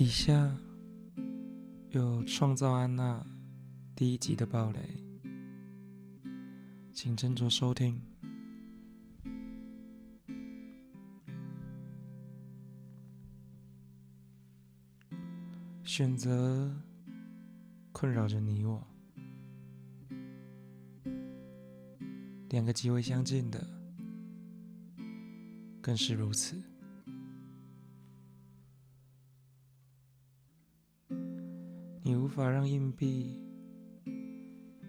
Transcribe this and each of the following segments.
以下有创造安娜第一集的暴雷，请斟酌收听。选择困扰着你我，两个极为相近的，更是如此。你无法让硬币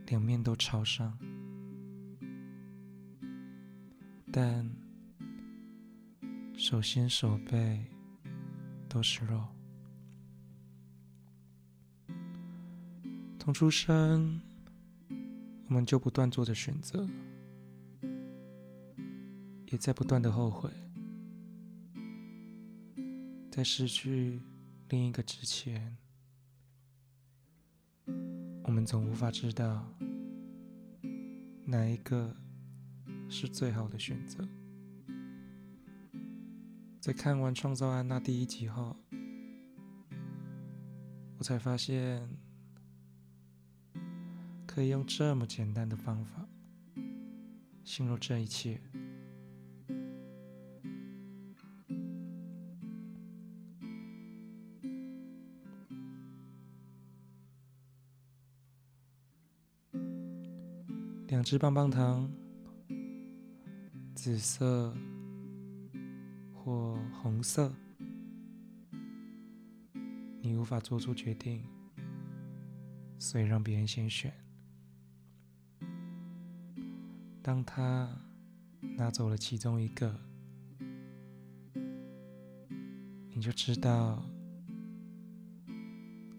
两面都朝上，但手心手背都是肉。从出生，我们就不断做着选择，也在不断的后悔，在失去另一个之前，我们总无法知道哪一个是最好的选择。在看完《创造安娜》第一集后，我才发现。可以用这么简单的方法形容这一切。两只棒棒糖，紫色或红色，你无法做出决定，所以让别人先选。当他拿走了其中一个，你就知道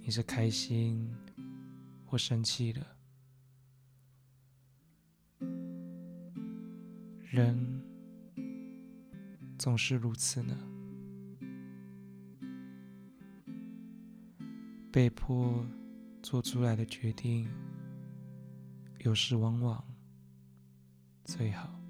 你是开心或生气的。人总是如此呢，被迫做出来的决定，有时往往。最好。